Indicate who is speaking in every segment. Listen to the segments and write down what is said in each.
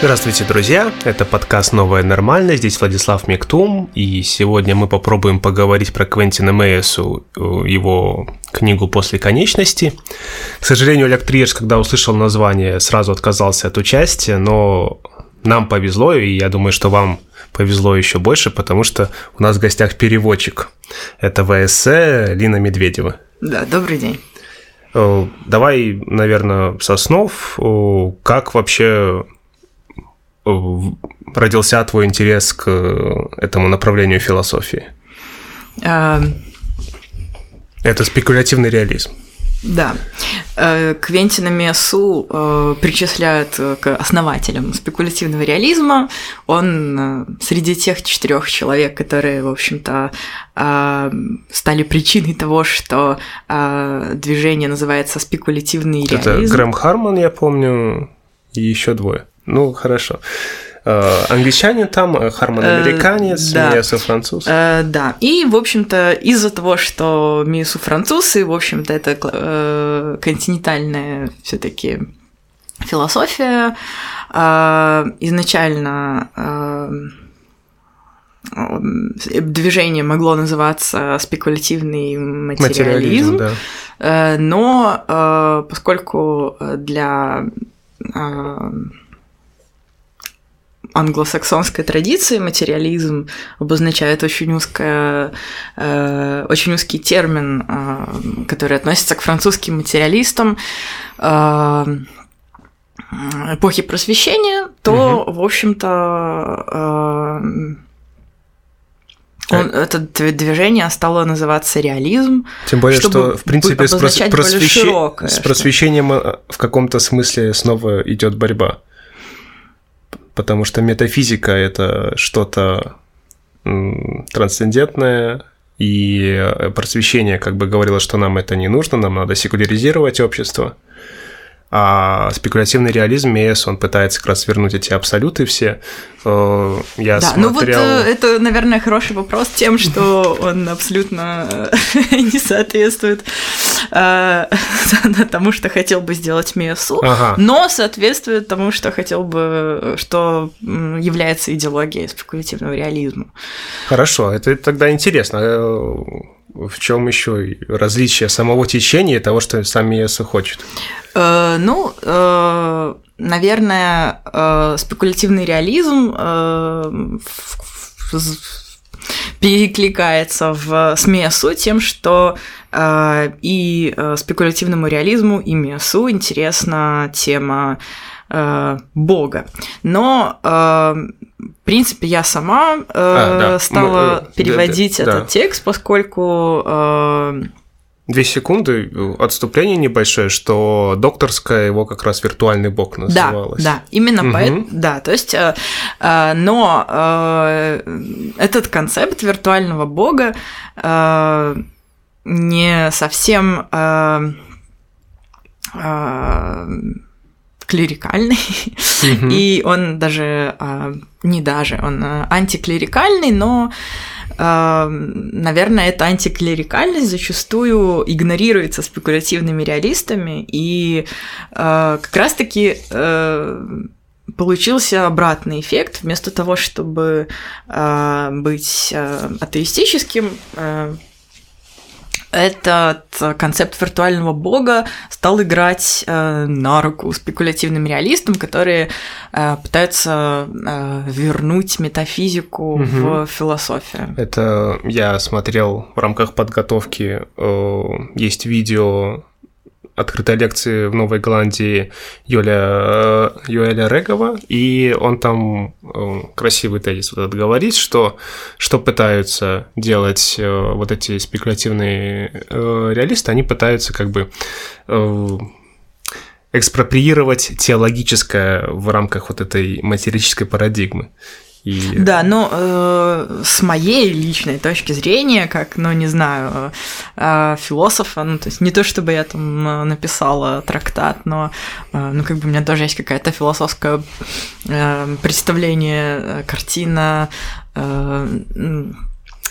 Speaker 1: Здравствуйте, друзья! Это подкаст «Новая нормальная». Здесь Владислав Мектум, и сегодня мы попробуем поговорить про Квентина Мейесу, э, его книгу «После конечности». К сожалению, Олег Триерс, когда услышал название, сразу отказался от участия, но нам повезло, и я думаю, что вам повезло еще больше, потому что у нас в гостях переводчик. Это ВСЭ Лина Медведева.
Speaker 2: Да, добрый день.
Speaker 1: Э, давай, наверное, с основ, э, как вообще родился твой интерес к этому направлению философии? А... Это спекулятивный реализм.
Speaker 2: Да. Э, Квентина Миасу э, причисляют к основателям спекулятивного реализма. Он э, среди тех четырех человек, которые, в общем-то, стали причиной того, что движение называется спекулятивный реализм.
Speaker 1: Это Грэм Харман, я помню, и еще двое. Ну, хорошо. Э, англичанин там, э, Харман э, американец, да. Миасу француз.
Speaker 2: Да, и, в общем-то, из-за того, что Миасу француз, и, в общем-то, это континентальная все таки философия, изначально движение могло называться спекулятивный материализм, материализм да. но поскольку для англосаксонской традиции материализм обозначает очень узкое, э, очень узкий термин, э, который относится к французским материалистам э, эпохи просвещения, то, угу. в общем-то, э, он, это движение стало называться реализм.
Speaker 1: Тем более, что, в принципе, с, прос... просвещ... широкое, с просвещением что... Э, в каком-то смысле снова идет борьба потому что метафизика — это что-то трансцендентное, и просвещение как бы говорило, что нам это не нужно, нам надо секуляризировать общество – а спекулятивный реализм МЕС, он пытается как раз вернуть эти абсолюты все. Э, я
Speaker 2: да, смотрел... ну вот э, это, наверное, хороший вопрос тем, что он абсолютно не соответствует э, тому, что хотел бы сделать МЕСу, ага. но соответствует тому, что хотел бы, что является идеологией спекулятивного реализма.
Speaker 1: Хорошо, это тогда интересно в чем еще различие самого течения и того, что сам Миеса хочет?
Speaker 2: Э, ну, э, наверное, э, спекулятивный реализм перекликается в СМИСу тем, что и спекулятивному реализму, и МИСу интересна тема э, Бога. Но э, в принципе, я сама э, а, да. стала Мы, э, переводить да, этот да. текст, поскольку э,
Speaker 1: Две секунды, отступление небольшое, что докторская его как раз виртуальный бог называлась.
Speaker 2: Да, да, именно угу. поэтому, да, то есть, э, э, но э, этот концепт виртуального бога э, не совсем э, э, клерикальный, mm-hmm. и он даже, а, не даже, он а, антиклерикальный, но, а, наверное, эта антиклерикальность зачастую игнорируется спекулятивными реалистами, и как раз-таки получился обратный эффект. Вместо того, чтобы быть атеистическим, этот концепт виртуального бога стал играть э, на руку спекулятивным реалистам, которые э, пытаются э, вернуть метафизику угу. в философию.
Speaker 1: Это я смотрел в рамках подготовки, э, есть видео открытой лекции в Новой Голландии Юля, Юэля Регова, и он там э, красивый тезис вот этот говорит, что, что пытаются делать э, вот эти спекулятивные э, реалисты, они пытаются как бы экспроприировать теологическое в рамках вот этой матерической парадигмы.
Speaker 2: И... Да, но э, с моей личной точки зрения, как, ну, не знаю, э, философа, ну, то есть не то, чтобы я там э, написала трактат, но, э, ну, как бы у меня тоже есть какая-то философское э, представление, э, картина, э,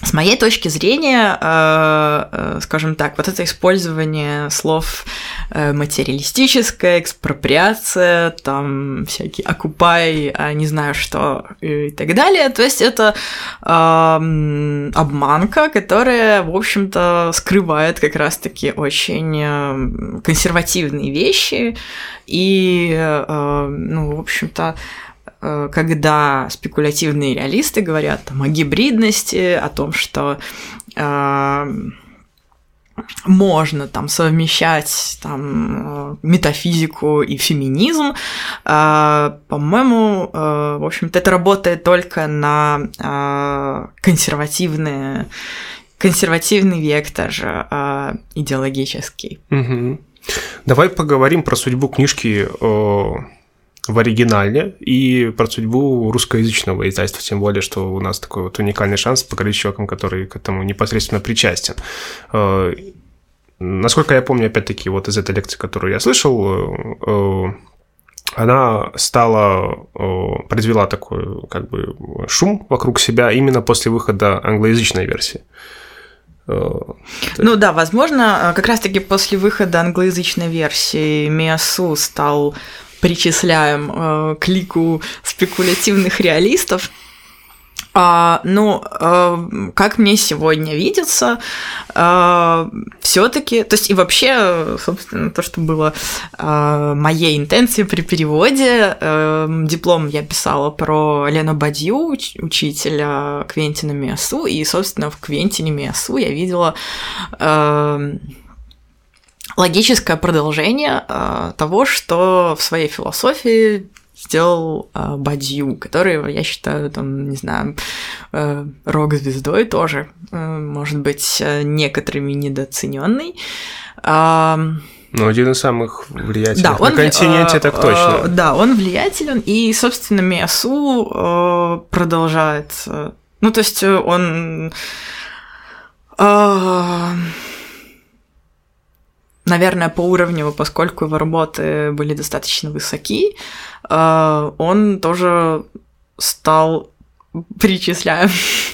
Speaker 2: с моей точки зрения, э, э, скажем так, вот это использование слов э, материалистическая, экспроприация, там всякие окупай, а не знаю что и так далее. То есть это обманка, которая, в общем-то, скрывает как раз-таки очень консервативные вещи и, ну, в общем-то, когда спекулятивные реалисты говорят там, о гибридности, о том, что э, можно там совмещать там э, метафизику и феминизм, э, по-моему, э, в общем-то, это работает только на э, консервативные консервативный вектор э, идеологический.
Speaker 1: Угу. Давай поговорим про судьбу книжки в оригинале и про судьбу русскоязычного издательства, тем более, что у нас такой вот уникальный шанс поговорить с человеком, который к этому непосредственно причастен. Э, насколько я помню, опять-таки, вот из этой лекции, которую я слышал, э, она стала, э, произвела такой как бы шум вокруг себя именно после выхода англоязычной версии.
Speaker 2: Ну да, возможно, как раз-таки после выхода англоязычной версии Миасу стал причисляем э, к лику спекулятивных реалистов. А, ну, э, как мне сегодня видится, э, все-таки, то есть и вообще, собственно, то, что было э, моей интенцией при переводе, э, диплом я писала про Лену Бадью, уч- учителя Квентина Миасу, и, собственно, в Квентине Миасу я видела э, логическое продолжение э, того, что в своей философии сделал э, Бадью, который, я считаю, там, не знаю, э, рок-звездой тоже, э, может быть, э, некоторыми недооцененный. Э,
Speaker 1: ну, один из самых влиятельных да, он, на континенте, э, так точно.
Speaker 2: Э, да, он влиятелен, и, собственно, Миасу э, продолжает... Э, ну, то есть он... Э, наверное, по уровню, поскольку его работы были достаточно высоки, э, он тоже стал причисляем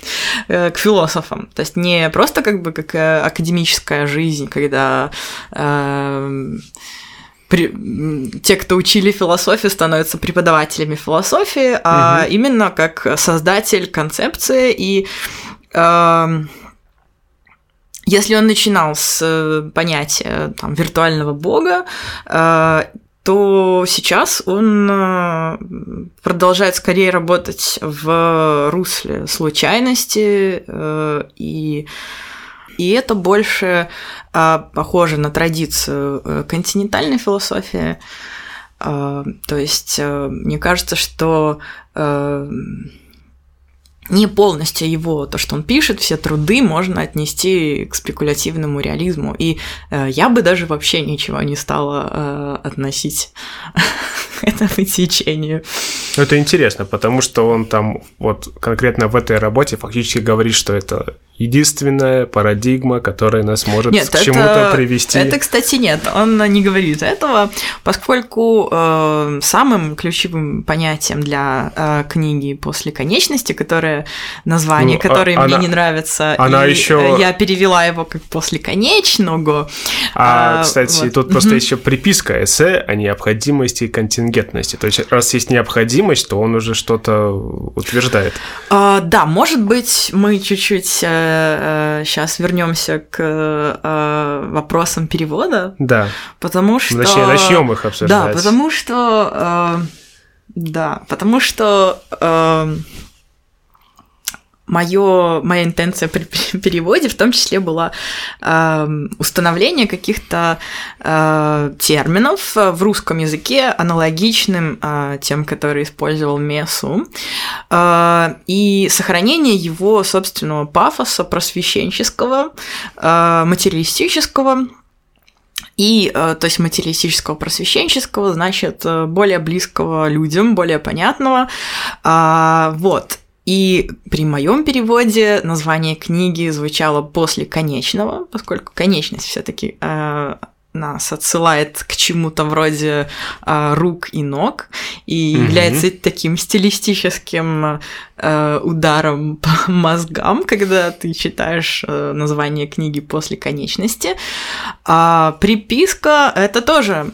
Speaker 2: к философам. То есть не просто как бы как э, академическая жизнь, когда э, при, те, кто учили философию, становятся преподавателями философии, а угу. именно как создатель концепции и э, если он начинал с э, понятия там, виртуального бога, э, то сейчас он э, продолжает скорее работать в русле случайности, и, и это больше похоже на традицию континентальной философии. То есть мне кажется, что не полностью его, то, что он пишет, все труды можно отнести к спекулятивному реализму. И э, я бы даже вообще ничего не стала э, относить к этому течению.
Speaker 1: Это интересно, потому что он там вот конкретно в этой работе фактически говорит, что это единственная парадигма, которая нас может нет, к чему-то привести.
Speaker 2: Это, кстати, нет, он не говорит этого, поскольку э, самым ключевым понятием для э, книги после конечности, которое название, ну, которое а, мне она, не нравится,
Speaker 1: она и еще...
Speaker 2: я перевела его как после конечного.
Speaker 1: А, э, кстати, вот. тут просто еще приписка эссе о необходимости и контингентности. То есть, раз есть необходимость, то он уже что-то утверждает.
Speaker 2: А, да, может быть, мы чуть-чуть э, сейчас э, вернемся к э, вопросам перевода.
Speaker 1: Да.
Speaker 2: Потому что...
Speaker 1: Точнее, начнем их обсуждать.
Speaker 2: Да, потому что... Э, да, потому что моё, моя интенция при переводе в том числе была э, установление каких-то э, терминов в русском языке, аналогичным э, тем, которые использовал Месу, э, и сохранение его собственного пафоса просвещенческого, э, материалистического, и, э, то есть, материалистического просвещенческого, значит, э, более близкого людям, более понятного. А, вот. И при моем переводе название книги звучало после конечного, поскольку конечность все-таки э, нас отсылает к чему-то вроде э, рук и ног и угу. является таким стилистическим э, ударом по мозгам, когда ты читаешь э, название книги после конечности. А приписка это тоже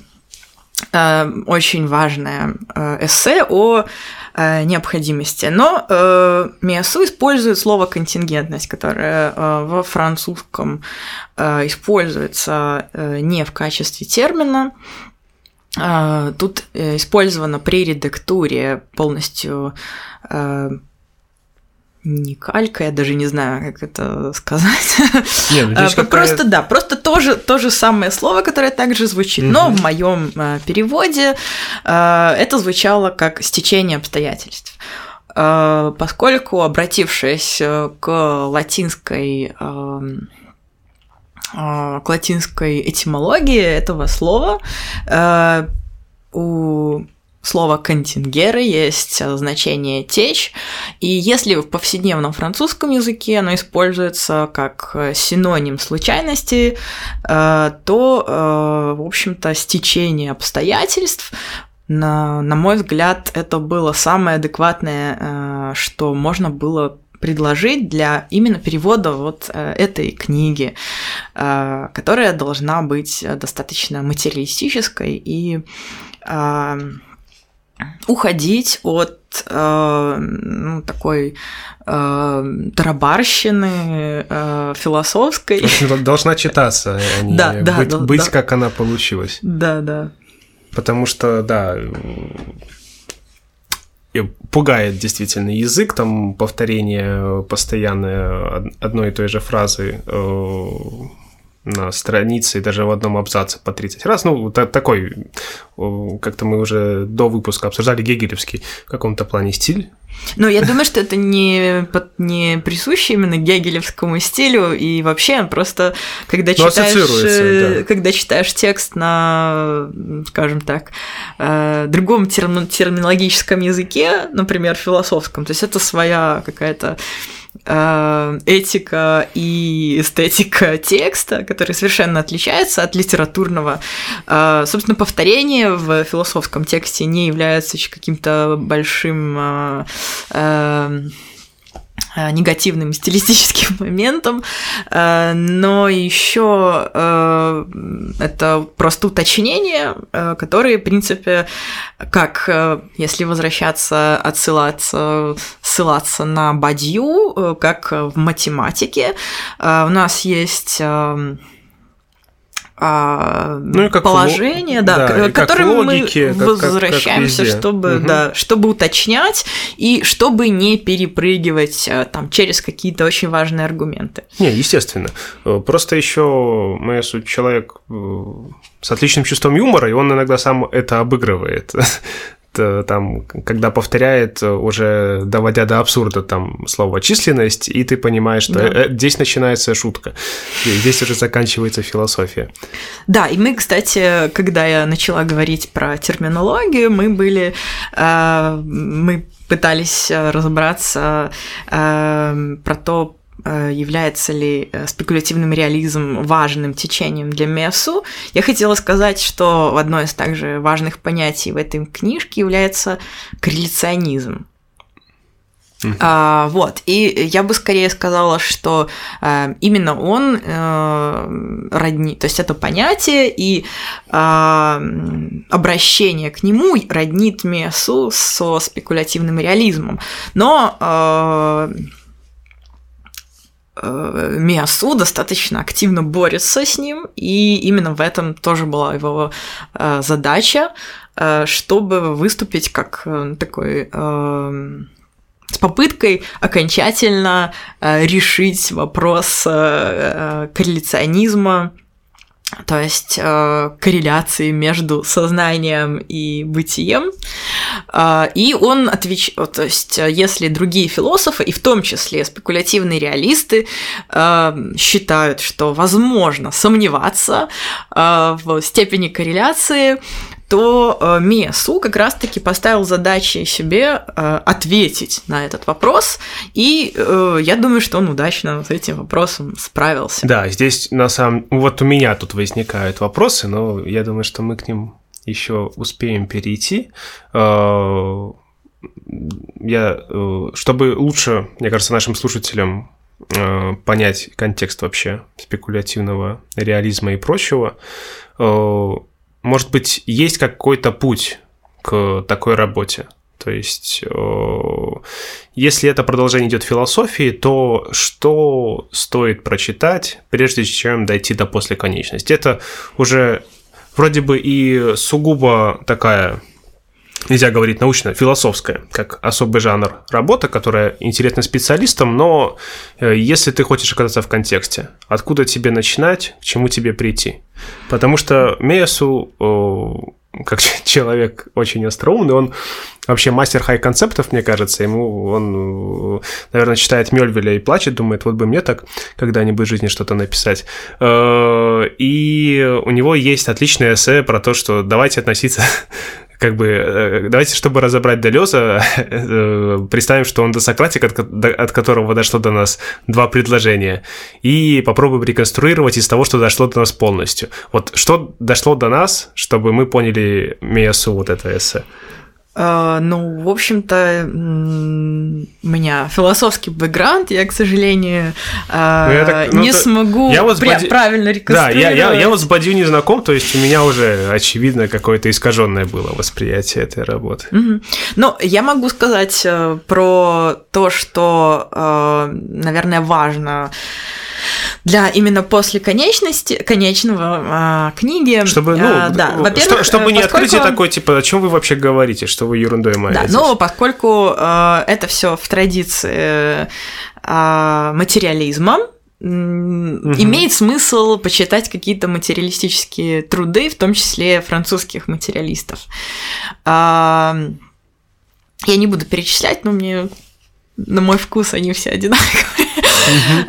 Speaker 2: очень важное э, эссе о э, необходимости. Но э, Миасу использует слово контингентность, которое э, во французском э, используется э, не в качестве термина. Э, тут э, использовано при редактуре полностью э, не калька, я даже не знаю, как это сказать. Не, ну, а, просто да, просто тоже то же самое слово, которое также звучит, угу. но в моем э, переводе э, это звучало как стечение обстоятельств. Э, поскольку, обратившись к латинской к латинской этимологии этого слова, у слова контингеры есть э, значение течь, и если в повседневном французском языке оно используется как э, синоним случайности, э, то, в общем-то, стечение обстоятельств на, на мой взгляд, это было самое адекватное, что можно было предложить для именно перевода вот этой книги, которая должна быть достаточно материалистической и уходить от э, ну, такой э, тарабарщины э, философской.
Speaker 1: Должна читаться, а не да, да, быть, да, быть да. как она получилась.
Speaker 2: Да, да.
Speaker 1: Потому что, да, пугает действительно язык, там повторение постоянное одной и той же фразы э, на странице и даже в одном абзаце по 30 раз. Ну, такой, как-то мы уже до выпуска обсуждали гегелевский в каком-то плане стиль.
Speaker 2: Ну, я думаю, что это не, не присуще именно гегелевскому стилю, и вообще просто, когда ну, читаешь, да. когда читаешь текст на, скажем так, э, другом терминологическом языке, например, философском, то есть это своя какая-то Э, этика и эстетика текста, которые совершенно отличаются от литературного. Э, собственно, повторение в философском тексте не является каким-то большим э, Э, негативным стилистическим моментом, э, но еще это просто уточнение, которые, в принципе, как если возвращаться, отсылаться, ссылаться на Бадью, как в математике, у нас есть а, ну, и как положение, да, да к которым логике, мы возвращаемся, как, как чтобы, угу. да, чтобы уточнять и чтобы не перепрыгивать э, там через какие-то очень важные аргументы.
Speaker 1: Не, естественно. Э, просто еще моя суть человек э, с отличным чувством юмора, и он иногда сам это обыгрывает. Э, там, когда повторяет, э, уже доводя до абсурда там слово численность, и ты понимаешь, что да. Э, здесь начинается шутка, здесь уже заканчивается философия.
Speaker 2: Да, и мы, кстати, когда я начала говорить про терминологию, мы были, мы пытались разобраться про то, является ли э, спекулятивным реализм важным течением для МЕСУ, я хотела сказать, что одно из также важных понятий в этой книжке является корреляционизм. Uh-huh. А, вот, и я бы скорее сказала, что э, именно он э, родни, то есть это понятие и э, обращение к нему роднит Месу со спекулятивным реализмом. Но э, Э, Миасу достаточно активно борется с ним, и именно в этом тоже была его э, задача, э, чтобы выступить как такой с попыткой окончательно решить вопрос корреляционизма то есть э, корреляции между сознанием и бытием. Э, и он отвечает, то есть если другие философы, и в том числе спекулятивные реалисты, э, считают, что возможно сомневаться э, в степени корреляции, то э, Миасу как раз-таки поставил задачей себе э, ответить на этот вопрос, и э, я думаю, что он удачно с этим вопросом справился.
Speaker 1: Да, здесь на самом... Вот у меня тут возникают вопросы, но я думаю, что мы к ним еще успеем перейти. Я, чтобы лучше, мне кажется, нашим слушателям понять контекст вообще спекулятивного реализма и прочего, может быть, есть какой-то путь к такой работе? То есть, если это продолжение идет философии, то что стоит прочитать, прежде чем дойти до после конечности? Это уже вроде бы и сугубо такая нельзя говорить научно, философская, как особый жанр работа, которая интересна специалистам, но э, если ты хочешь оказаться в контексте, откуда тебе начинать, к чему тебе прийти? Потому что Мейасу, как человек очень остроумный, он вообще мастер хай-концептов, мне кажется, ему он, наверное, читает Мельвеля и плачет, думает, вот бы мне так когда-нибудь в жизни что-то написать. Э, и у него есть отличное эссе про то, что давайте относиться как бы, э, давайте, чтобы разобрать Делеза, э, представим, что он досократик, от, от которого дошло до нас два предложения, и попробуем реконструировать из того, что дошло до нас полностью. Вот что дошло до нас, чтобы мы поняли Миясу вот это эссе?
Speaker 2: Uh, ну, в общем-то, у меня философский бэкграунд, я, к сожалению, uh, так, ну, не то, смогу я вот Бади... правильно реконструировать.
Speaker 1: Да, я, я, я вот с Бадью не знаком, то есть у меня уже, очевидно, какое-то искаженное было восприятие этой работы.
Speaker 2: Uh-huh. Ну, я могу сказать uh, про то, что, uh, наверное, важно для именно после конечности, конечного а, книги.
Speaker 1: Чтобы, ну, а, да, во-первых, что, чтобы не поскольку... открытие такое, типа, о чем вы вообще говорите, что вы ерундой маетесь.
Speaker 2: Да, но поскольку а, это все в традиции а, материализма, угу. имеет смысл почитать какие-то материалистические труды, в том числе французских материалистов. Я не буду перечислять, но мне на мой вкус они все одинаковые.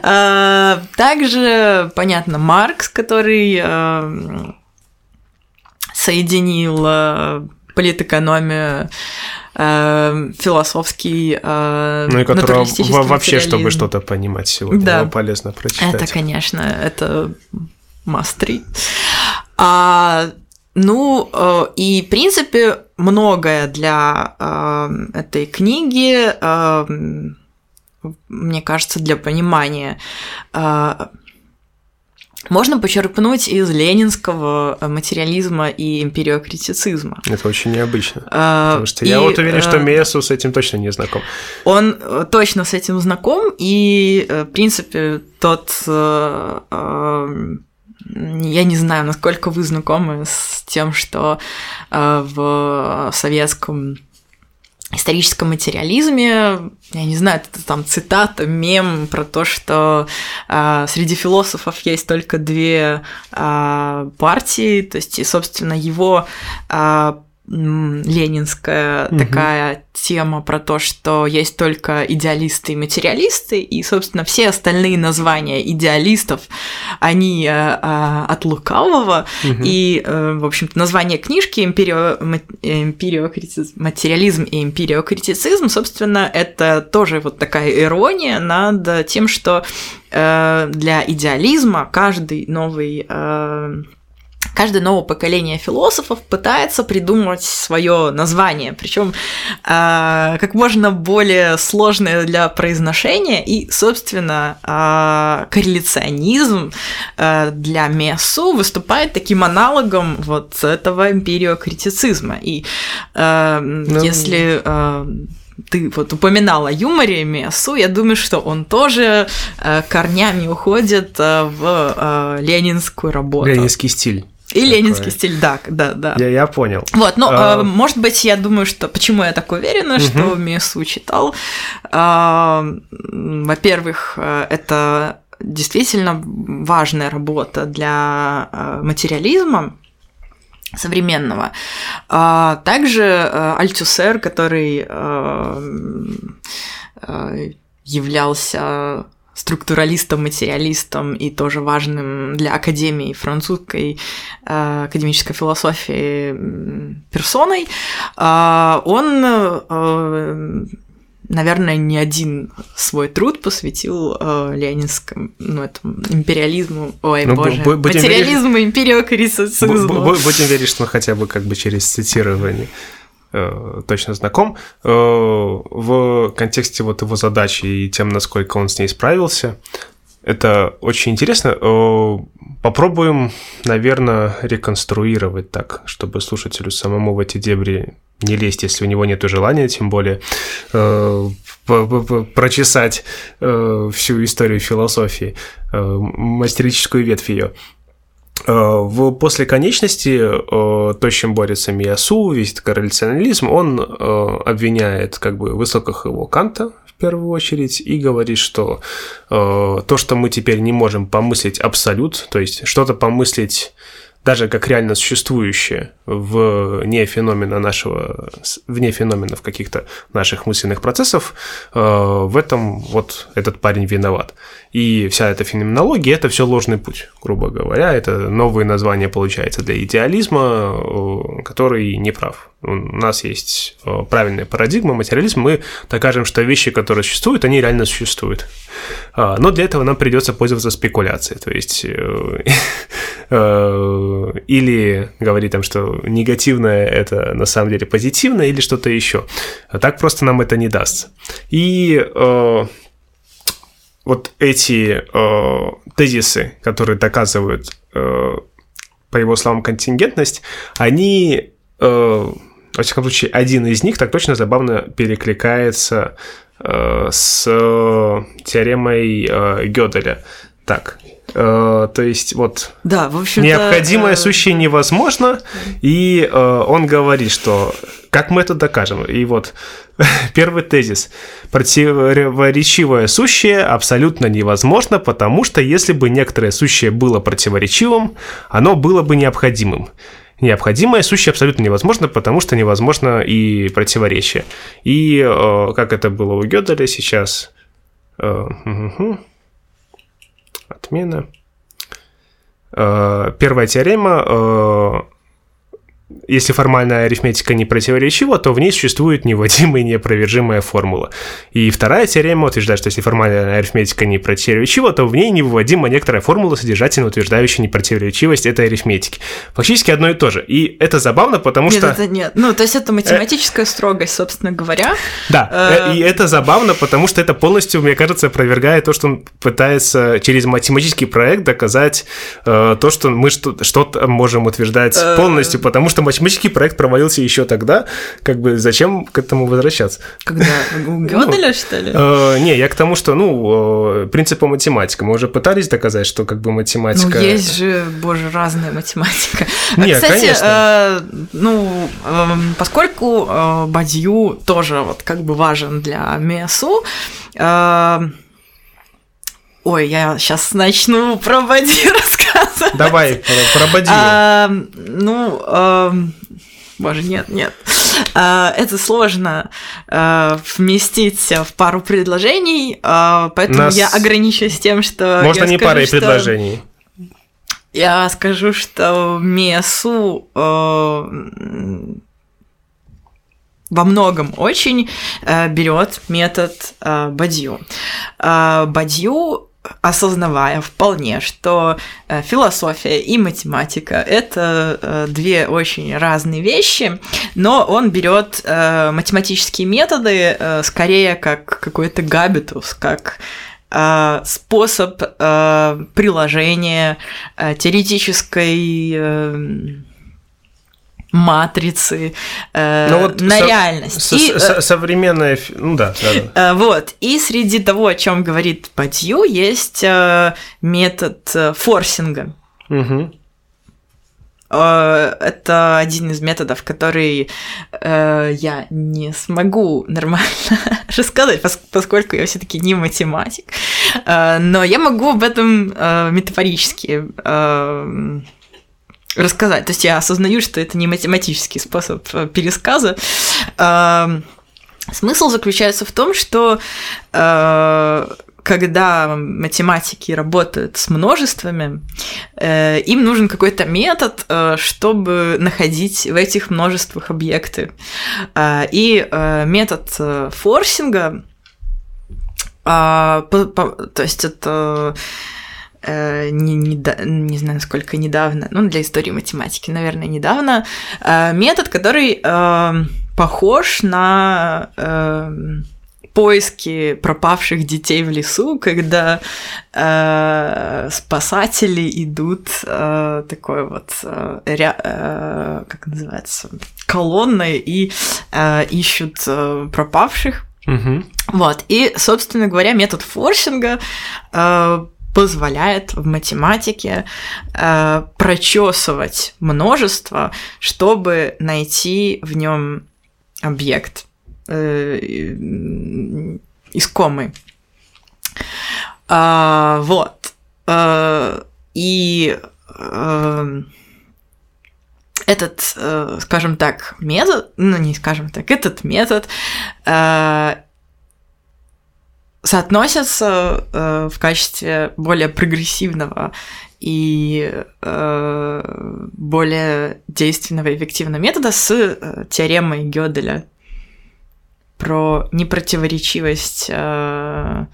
Speaker 2: А, также, понятно, Маркс, который а, соединил а, политэкономию философский
Speaker 1: ну и которого вообще чтобы что-то понимать сегодня да. полезно прочитать
Speaker 2: это конечно это мастри а, ну и в принципе многое для этой книги мне кажется, для понимания. А, можно почерпнуть из ленинского материализма и империокритицизма.
Speaker 1: Это очень необычно. А, потому что и, я вот уверен, что Мессу с этим точно не знаком.
Speaker 2: Он э, точно с этим знаком, и, э, в принципе, тот э, я не знаю, насколько вы знакомы с тем, что в советском историческом материализме, я не знаю, это там цитата, мем про то, что э, среди философов есть только две э, партии, то есть, и, собственно, его э, ленинская угу. такая тема про то, что есть только идеалисты и материалисты, и, собственно, все остальные названия идеалистов, они э, э, от лукавого, угу. и, э, в общем-то, название книжки «Империо... «Материализм и империокритицизм», собственно, это тоже вот такая ирония над тем, что э, для идеализма каждый новый э, каждое новое поколение философов пытается придумать свое название, причем э, как можно более сложное для произношения, и, собственно, э, корреляционизм э, для Мессу выступает таким аналогом вот этого империокритицизма. И э, ну... если э, ты вот упоминала о юморе Мессу, я думаю, что он тоже э, корнями уходит э, в э, ленинскую работу.
Speaker 1: Ленинский стиль.
Speaker 2: И такое. ленинский стиль, да, да, да.
Speaker 1: Я, я понял.
Speaker 2: Вот, ну, а... может быть, я думаю, что почему я так уверена, угу. что Мессу читал. А, во-первых, э, это действительно важная работа для э, материализма современного. А также э, Альтюсер, который являлся структуралистом, материалистом и тоже важным для академии французской э, академической философии персоной, э, он, э, наверное, не один свой труд посвятил э, ленинскому, ну, этому империализму, ой, ну, боже, материализму, верить... империокритицизму.
Speaker 1: Будем верить, что хотя бы как бы через цитирование Э, точно знаком. Э, в контексте вот его задачи и тем, насколько он с ней справился, это очень интересно. Э, попробуем, наверное, реконструировать так, чтобы слушателю самому в эти дебри не лезть, если у него нет желания, тем более прочесать всю историю философии, мастерическую ветвь ее. Э, в «После конечности» э, то, с чем борется Миясу, весь этот корреляционализм, он э, обвиняет как бы высоких его Канта, в первую очередь, и говорит, что то, что мы теперь не можем помыслить абсолют, то есть что-то помыслить даже как реально существующее вне феномена нашего, вне феноменов каких-то наших мысленных процессов, в этом вот этот парень виноват. И вся эта феноменология – это все ложный путь, грубо говоря. Это новые названия, получается, для идеализма, который не прав. У нас есть правильная парадигма, материализм. Мы докажем, что вещи, которые существуют, они реально существуют. А, но для этого нам придется пользоваться спекуляцией. То есть э, э, или говорить там, что негативное это на самом деле позитивное, или что-то еще. А так просто нам это не даст. И э, вот эти э, тезисы, которые доказывают, э, по его словам, контингентность, они, э, во всяком случае, один из них так точно забавно перекликается э, с теоремой э, Гёделя. Так, Э, то есть вот
Speaker 2: да, в общем
Speaker 1: необходимое э... сущее невозможно, и э, он говорит, что как мы это докажем? И вот первый тезис. Противоречивое сущее абсолютно невозможно, потому что если бы некоторое сущее было противоречивым, оно было бы необходимым. Необходимое сущее абсолютно невозможно, потому что невозможно и противоречие. И э, как это было у Гёделя сейчас... Э, угу. Отмена. Э, первая теорема э, если формальная арифметика не противоречива, то в ней существует неводимая и неопровержимая формула. И вторая теорема утверждает, что если формальная арифметика не противоречива, то в ней невыводима некоторая формула, содержательно утверждающая непротиворечивость этой арифметики. Фактически одно и то же. И это забавно, потому
Speaker 2: нет,
Speaker 1: что...
Speaker 2: Это нет, ну то есть это математическая строгость, собственно говоря.
Speaker 1: Да, э, и это забавно, потому что это полностью, мне кажется, опровергает то, что он пытается через математический проект доказать э, то, что мы что-то можем утверждать э, полностью, потому что что математический проект провалился еще тогда, как бы зачем к этому возвращаться?
Speaker 2: Когда? Гёделя, ну, что ли?
Speaker 1: Э, не, я к тому, что, ну, э, принципы математика. Мы уже пытались доказать, что как бы математика...
Speaker 2: Ну, есть же, боже, разная математика. Не, Кстати. Э, ну, э, поскольку э, Бадью тоже вот как бы важен для МИАСУ, Ой, я сейчас начну про Бадью рассказывать.
Speaker 1: Давай, про, про Бадью.
Speaker 2: А, ну, а, боже, нет, нет. А, это сложно а, вместить в пару предложений, а, поэтому Нас... я ограничусь тем, что...
Speaker 1: Можно не
Speaker 2: скажу,
Speaker 1: парой что... предложений.
Speaker 2: Я скажу, что Месу э, во многом очень э, берет метод э, Бадью. Э, Бадью осознавая вполне, что э, философия и математика это э, две очень разные вещи, но он берет э, математические методы скорее как какой-то габитус, как способ приложения теоретической матрицы э, ну, вот на со- реальность.
Speaker 1: Со- и, со- современная, ну да, да,
Speaker 2: да. Э, вот. И среди того, о чем говорит Патью, есть э, метод э, форсинга.
Speaker 1: Угу.
Speaker 2: Это один из методов, который э, я не смогу нормально рассказать, поскольку я все-таки не математик. Э, но я могу об этом э, метафорически э, рассказать. То есть я осознаю, что это не математический способ э, пересказа. Смысл заключается в том, что э, когда математики работают с множествами, э, им нужен какой-то метод, э, чтобы находить в этих множествах объекты. Э, и э, метод форсинга, то есть это не, не, не знаю, насколько недавно, ну, для истории математики, наверное, недавно, э, метод, который э, похож на э, поиски пропавших детей в лесу, когда э, спасатели идут э, такой вот э, ря, э, как называется колонной и э, ищут э, пропавших.
Speaker 1: Угу.
Speaker 2: Вот и собственно говоря метод форсинга э, позволяет в математике э, прочесывать множество, чтобы найти в нем объект э, искомый. А, вот. А, и а, этот, э, скажем так, метод, ну не скажем так, этот метод э, соотносится э, в качестве более прогрессивного и э, более действенного и эффективного метода с э, теоремой Гёделя про непротиворечивость э,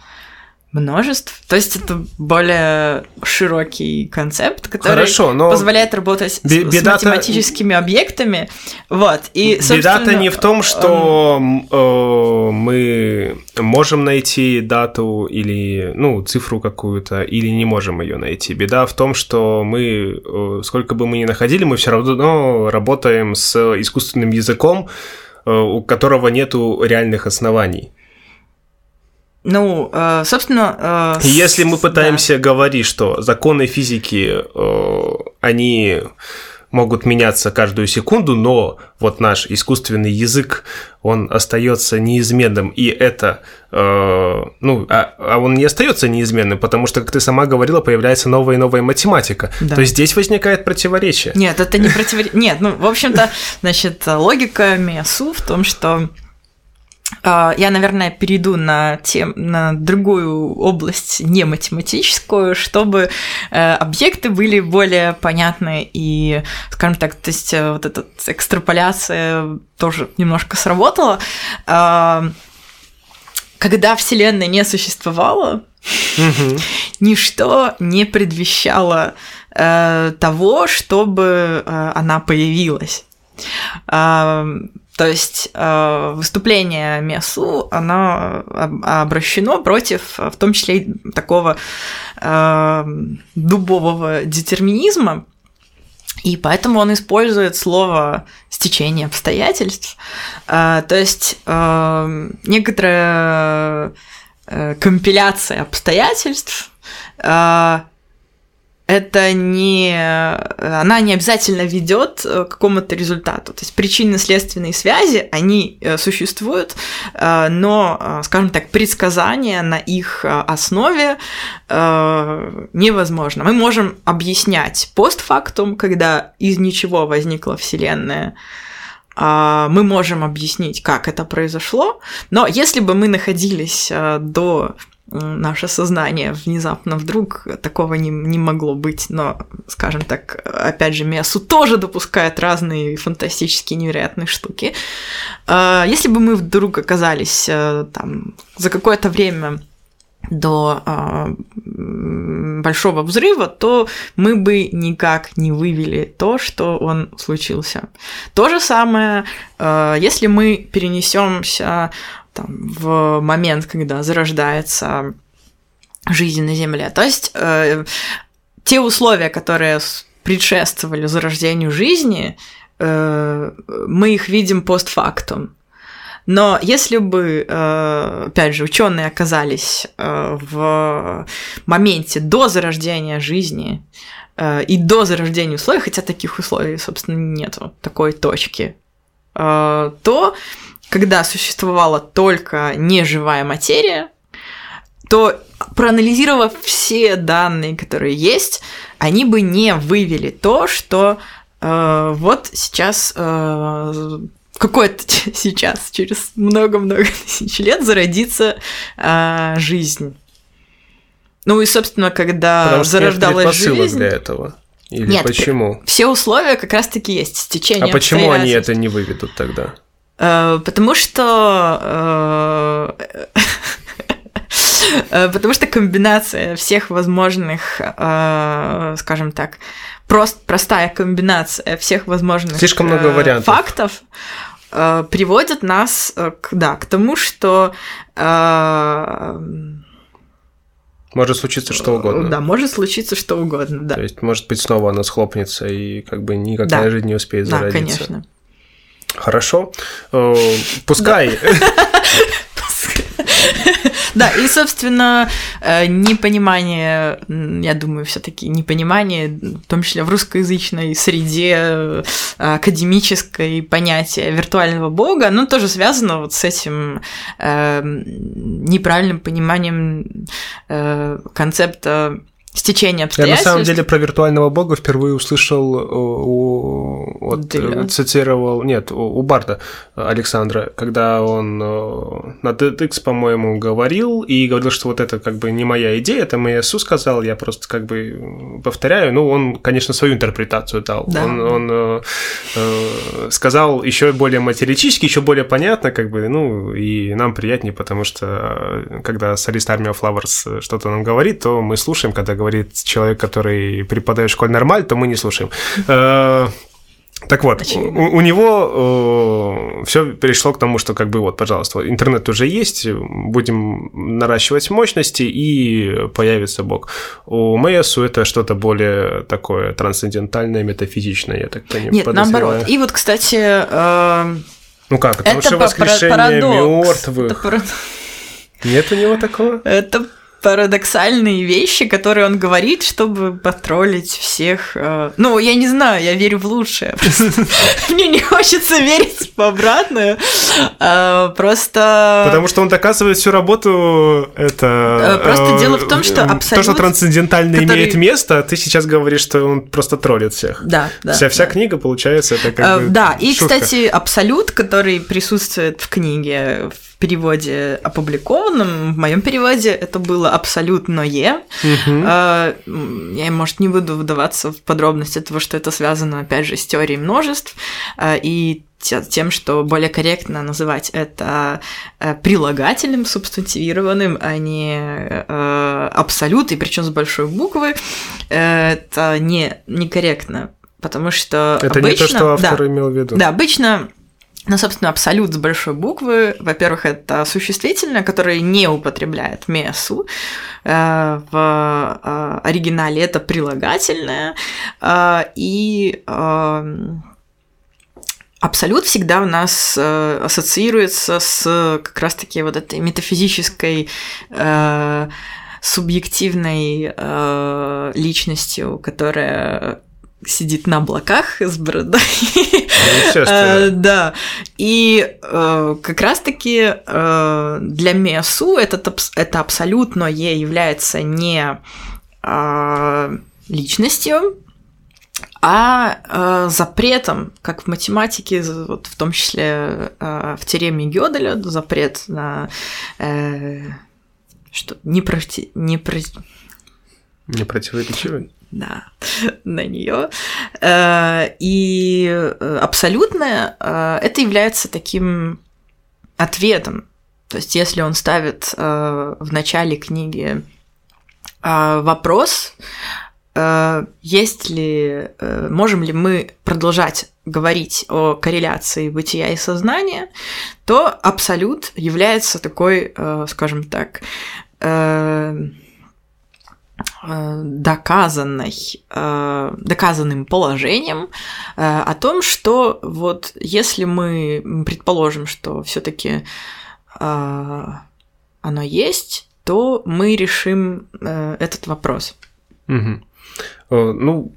Speaker 2: множеств. То есть это более широкий концепт, который
Speaker 1: Хорошо, но
Speaker 2: позволяет работать с, с математическими объектами. Вот. И,
Speaker 1: Беда-то не в том, что э, мы можем найти дату или ну, цифру какую-то, или не можем ее найти. Беда в том, что мы, э, сколько бы мы ни находили, мы все равно работаем с искусственным языком, э, у которого нету реальных оснований.
Speaker 2: Ну, э, собственно...
Speaker 1: Э, Если мы пытаемся да. говорить, что законы физики, э, они могут меняться каждую секунду, но вот наш искусственный язык, он остается неизменным, и это, э, ну, а, а он не остается неизменным, потому что, как ты сама говорила, появляется новая и новая математика. Да. То есть здесь возникает противоречие.
Speaker 2: Нет, это не противоречие. Нет, ну, в общем-то, значит, логика МИАСУ в том, что я, наверное, перейду на, тем, на другую область, не математическую, чтобы э, объекты были более понятны и, скажем так, то есть э, вот эта экстраполяция тоже немножко сработала. Э, когда Вселенная не существовала, ничто не предвещало э, того, чтобы она появилась. То есть э, выступление МЕСУ, оно обращено против, в том числе, такого э, дубового детерминизма, и поэтому он использует слово стечение обстоятельств. Э, то есть некоторая компиляция обстоятельств это не, она не обязательно ведет э, к какому-то результату. То есть причинно-следственные связи, они э, существуют, э, но, скажем так, предсказания на их основе невозможно. Мы можем объяснять постфактум, когда из ничего возникла Вселенная, мы можем объяснить, как это произошло, но если бы мы находились до наше сознание внезапно вдруг такого не, не могло быть, но, скажем так, опять же, Месу тоже допускает разные фантастические невероятные штуки. А, если бы мы вдруг оказались э, там за какое-то время до э, большого взрыва, то мы бы никак не вывели то, что он случился. То же самое, э, если мы перенесемся там, в момент, когда зарождается жизнь на Земле. То есть э, те условия, которые предшествовали зарождению жизни, э, мы их видим постфактум. Но если бы, э, опять же, ученые оказались э, в моменте до зарождения жизни э, и до зарождения условий, хотя таких условий, собственно, нету, такой точки, то когда существовала только неживая материя, то проанализировав все данные, которые есть, они бы не вывели то, что э, вот сейчас э, какой-то сейчас, через много-много тысяч лет зародится э, жизнь. Ну и, собственно, когда
Speaker 1: Потому что
Speaker 2: зарождалась жизнь...
Speaker 1: для этого. Или
Speaker 2: Нет,
Speaker 1: почему?
Speaker 2: Все условия как раз-таки есть, стечение
Speaker 1: А почему они это не выведут тогда?
Speaker 2: Э, Потому что... э, э, Потому что комбинация всех возможных, скажем так, просто простая комбинация всех возможных
Speaker 1: Слишком много вариантов.
Speaker 2: фактов приводит нас к, да, к тому, что
Speaker 1: Может случиться что угодно.
Speaker 2: Да, может случиться что угодно, да.
Speaker 1: То есть, может быть, снова она схлопнется и как бы никакая
Speaker 2: Да.
Speaker 1: жизнь не успеет
Speaker 2: Да,
Speaker 1: зародиться.
Speaker 2: конечно.
Speaker 1: Хорошо. Э, Пускай.
Speaker 2: Да, и, собственно, э, непонимание, я думаю, все таки непонимание, в том числе в русскоязычной среде э, академической понятия виртуального бога, оно тоже связано вот с этим э, неправильным пониманием э, концепта стечения
Speaker 1: Я на
Speaker 2: обстоятельств.
Speaker 1: самом деле про виртуального бога впервые услышал, э, у, вот, э, цитировал, нет, у, Барда Александра, когда он э, на TEDx, по-моему, говорил и говорил, что вот это как бы не моя идея, это Иисус сказал, я просто как бы повторяю. Ну, он, конечно, свою интерпретацию дал.
Speaker 2: Да.
Speaker 1: Он, он э, э, сказал еще более материалистически, еще более понятно, как бы, ну, и нам приятнее, потому что когда солист Army of Flowers что-то нам говорит, то мы слушаем, когда говорит человек, который преподает в школе нормаль, то мы не слушаем. Э, Так вот,
Speaker 2: Очевидно.
Speaker 1: у, у него все перешло к тому, что как бы вот, пожалуйста, интернет уже есть, будем наращивать мощности и появится Бог. У Мэйсу это что-то более такое трансцендентальное, метафизичное, я так понимаю.
Speaker 2: Нет, наоборот. И вот, кстати, э,
Speaker 1: Ну как,
Speaker 2: это па-
Speaker 1: воскрешение
Speaker 2: парадокс.
Speaker 1: мертвых.
Speaker 2: Это парад-
Speaker 1: Нет у него такого?
Speaker 2: Это парадоксальные вещи, которые он говорит, чтобы потроллить всех. э, Ну, я не знаю, я верю в лучшее. Мне не хочется верить в обратное. Э, Просто...
Speaker 1: Потому что он доказывает всю работу. Это
Speaker 2: Э, просто дело в том, что
Speaker 1: э, То, что трансцендентально имеет место, а ты сейчас говоришь, что он просто троллит всех.
Speaker 2: Да, да.
Speaker 1: вся вся книга, получается, это как бы
Speaker 2: Да, и, кстати, абсолют, который присутствует в книге в переводе опубликованном, в моем переводе это было абсолютное. Э, м, Я, может, не буду вдаваться в подробности того, что это связано, опять же, с теорией множеств э, и те- тем, что более корректно называть это э, прилагательным, субстантивированным, а не э, абсолют, и причем с большой буквы. Это не некорректно, потому что
Speaker 1: Это
Speaker 2: обычно,
Speaker 1: не то, что
Speaker 2: да,
Speaker 1: автор имел в виду.
Speaker 2: да, обычно, ну, собственно, абсолют с большой буквы, во-первых, это существительное, которое не употребляет месу. Э, В э, оригинале это прилагательное. Э, И эм, абсолют всегда у нас ассоциируется с как раз-таки вот этой метафизической субъективной э, личностью, которая сидит на облаках с бородой.
Speaker 1: Ну.
Speaker 2: Э, Да. И э, как раз-таки э, для МИАСУ это абсолютное является не личностью, а э, запретом, как в математике, вот в том числе э, в теореме Гёделя, запрет на э, что не проти, не про-
Speaker 1: Не противоречивый.
Speaker 2: Да, на нее. И э, абсолютное э, это является таким ответом. То есть, если он ставит э, в начале книги э, вопрос, э, есть ли, э, можем ли мы продолжать говорить о корреляции бытия и сознания, то абсолют является такой, э, скажем так, э, э, доказанной, э, доказанным положением э, о том, что вот если мы предположим, что все-таки оно есть, то мы решим э, этот вопрос.
Speaker 1: Э, Ну,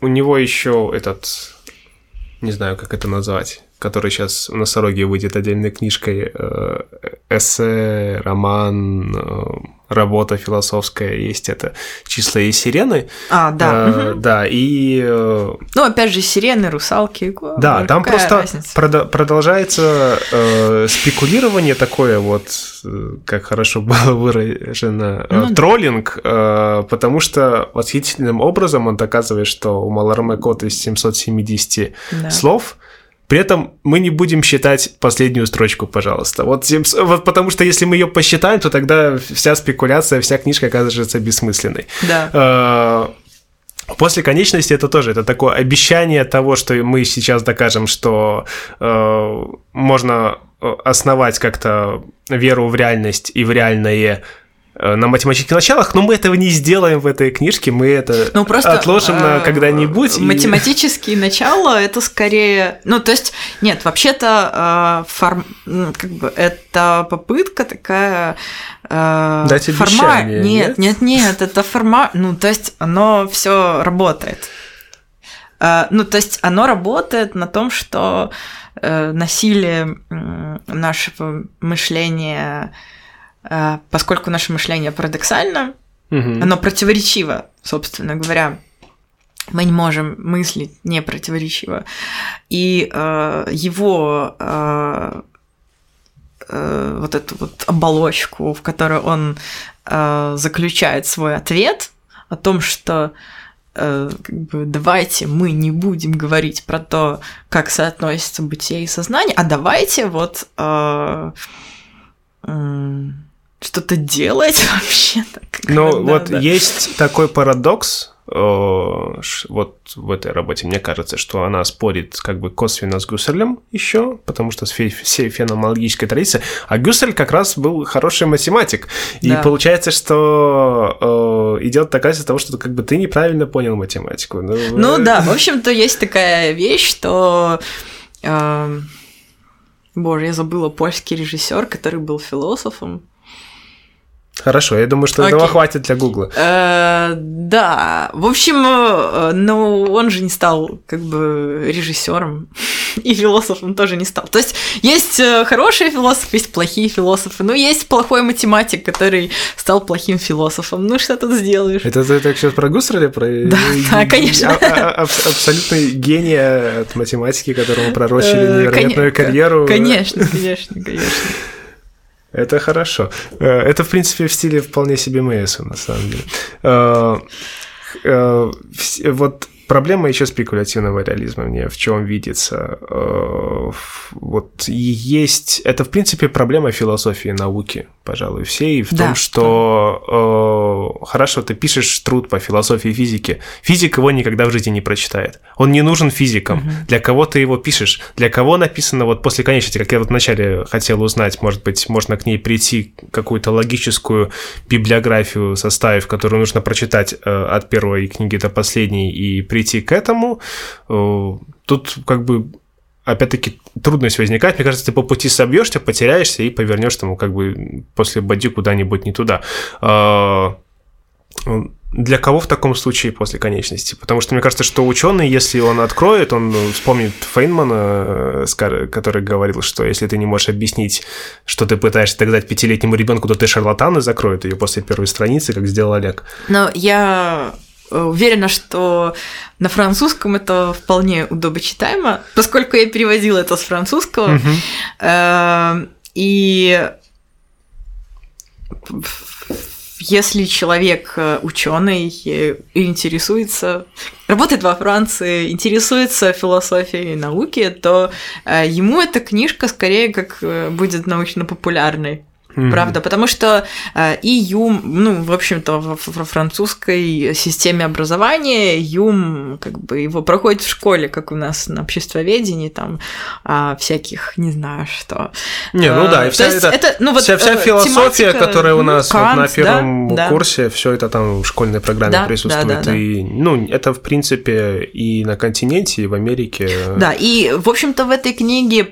Speaker 1: у него еще этот, не знаю, как это назвать, который сейчас в носороге выйдет отдельной книжкой, э, эссе, роман, э, работа философская есть, это «Числа и сирены».
Speaker 2: А, да.
Speaker 1: Э,
Speaker 2: угу.
Speaker 1: Да, и... э,
Speaker 2: Ну, опять же, сирены, русалки.
Speaker 1: Да, там просто
Speaker 2: разница?
Speaker 1: прода- продолжается э, спекулирование такое вот, как хорошо было выражено, э,
Speaker 2: Ну
Speaker 1: троллинг, э, потому что восхитительным образом он доказывает, что у Маларме код из 770
Speaker 2: Да.
Speaker 1: слов, при этом мы не будем считать последнюю строчку, пожалуйста. Вот, вот потому что если мы ее посчитаем, то тогда вся спекуляция, вся книжка окажется бессмысленной.
Speaker 2: Да.
Speaker 1: Э, После конечности это тоже это такое обещание того, что мы сейчас докажем, что э, можно э, основать как-то веру в реальность и в реальное на математических началах, но мы этого не сделаем в этой книжке, мы это
Speaker 2: Ну, просто
Speaker 1: отложим на
Speaker 2: э,
Speaker 1: когда-нибудь. и-
Speaker 2: Математические начала это скорее. Ну, то есть, нет, вообще-то э, форм... м, как бы это попытка такая. э,
Speaker 1: Дать
Speaker 2: форма-
Speaker 1: обещание,
Speaker 2: Нет, нет, нет, это форма. Ну, то есть, оно все работает. Э, Ну, то есть оно работает на том, что э, насилие нашего мышления, э, поскольку наше мышление парадоксально,
Speaker 1: Мгм.
Speaker 2: оно противоречиво, собственно говоря. Мы не можем мыслить не противоречиво. И э, его э, э, вот эту вот оболочку, в которой он э, заключает свой ответ о том, что э, как бы, давайте мы не будем говорить про то, как соотносится бытие и сознание, а давайте вот э, м, что-то делать вообще-то. как
Speaker 1: Ну,
Speaker 2: да,
Speaker 1: вот
Speaker 2: да.
Speaker 1: есть такой парадокс, э, вот в этой работе, мне кажется, что она спорит как бы косвенно с Гюссерлем еще, потому что с фе- всей феноменологической традицией, а Гюссель как раз был хороший математик, и
Speaker 2: Да.
Speaker 1: получается, что э, идет такая из того, что как бы ты неправильно понял математику. Ну,
Speaker 2: Ну
Speaker 1: э,
Speaker 2: да, в общем-то, есть такая вещь, что... э, Боже, я забыла польский режиссер, который был философом.
Speaker 1: Хорошо, я думаю, что этого
Speaker 2: Окей.
Speaker 1: хватит для Гугла.
Speaker 2: Э, да, в общем, э, ну он же не стал как бы режиссером и философом тоже не стал. То есть есть э, хорошие философы, есть плохие философы, но есть плохой математик, который стал плохим философом. Ну что тут сделаешь?
Speaker 1: Это ты так сейчас про Гусаря? Про...
Speaker 2: Да, да, конечно.
Speaker 1: А- а- аб- абсолютный гений от математики, которому пророчили
Speaker 2: Э,
Speaker 1: невероятную карьеру.
Speaker 2: Конечно, конечно, конечно.
Speaker 1: Это хорошо. Э, Это, в принципе, в стиле вполне себе Мэйса, на самом деле. Э, э, Вот проблема еще спекулятивного реализма мне в чем видится. Вот есть... Это, в принципе, проблема философии науки, пожалуй, всей, в
Speaker 2: Да,
Speaker 1: том, что э, хорошо, ты пишешь труд по философии и физике. Физик его никогда в жизни не прочитает. Он не нужен физикам. Для кого ты его пишешь? Для кого написано вот после конечности, как я вот вначале хотел узнать, может быть, можно к ней прийти, какую-то логическую библиографию составив, которую нужно прочитать э, от первой книги до последней и прийти к этому. Э, тут как бы опять-таки трудность возникает. Мне кажется, ты по пути собьешься, потеряешься и повернешь там как бы после боди куда-нибудь не туда. А, Для кого в таком случае после конечности? Потому что мне кажется, что ученый, если он откроет, он вспомнит Фейнмана, э, который говорил, что если ты не можешь объяснить, что ты пытаешься доказать пятилетнему ребенку, то ты шарлатан и закроет ее после первой страницы, как сделал Олег.
Speaker 2: Но я уверена, что на французском это вполне удобочитаемо, поскольку я переводила это с французского. Э, И если человек ученый и интересуется, работает во Франции, интересуется философией и науки, то э, ему эта книжка скорее как э, будет научно-популярной.
Speaker 1: Мгм.
Speaker 2: Правда, потому что э, и Юм, ну, в общем-то, во французской системе образования Юм, как бы, его проходит в школе, как у нас на обществоведении, там, а, всяких, не знаю что.
Speaker 1: Не, ну да, и
Speaker 2: Э,
Speaker 1: вся
Speaker 2: то есть
Speaker 1: эта-
Speaker 2: это, ну, вот,
Speaker 1: вся, вся
Speaker 2: э,
Speaker 1: философия,
Speaker 2: тематика,
Speaker 1: которая у
Speaker 2: ну,
Speaker 1: нас вот
Speaker 2: Кант,
Speaker 1: на
Speaker 2: да,
Speaker 1: первом
Speaker 2: да.
Speaker 1: курсе, все это там в школьной программе
Speaker 2: Да,
Speaker 1: присутствует.
Speaker 2: да, да, да.
Speaker 1: И, ну, это, в принципе, и на континенте, и в Америке.
Speaker 2: Да, и, в общем-то, в этой книге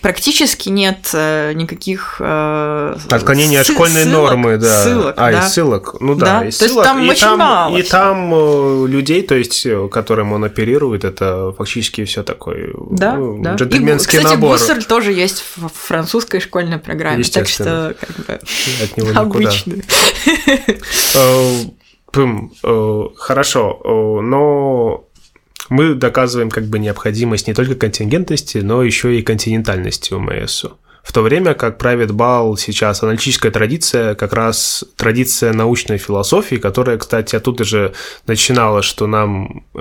Speaker 2: практически нет э, никаких э,
Speaker 1: Отклонение от школьной
Speaker 2: ссылок,
Speaker 1: нормы, да.
Speaker 2: Ссылок,
Speaker 1: а,
Speaker 2: да.
Speaker 1: и ссылок. Ну да,
Speaker 2: Да,
Speaker 1: и
Speaker 2: то есть
Speaker 1: ссылок.
Speaker 2: там
Speaker 1: и
Speaker 2: очень
Speaker 1: там,
Speaker 2: мало
Speaker 1: И там э, людей, то есть, э, которым он оперирует, это фактически все такой
Speaker 2: Да,
Speaker 1: ну,
Speaker 2: да.
Speaker 1: джентльменский
Speaker 2: и, кстати,
Speaker 1: набор.
Speaker 2: Гуссерль тоже есть в французской школьной программе, так что как бы
Speaker 1: От него никуда.
Speaker 2: обычно.
Speaker 1: Пым, Хорошо, но мы доказываем как бы необходимость не только контингентности, но еще и континентальности УМСу. В то время как правит бал сейчас аналитическая традиция, как раз традиция научной философии, которая, кстати, оттуда же начинала, что нам э,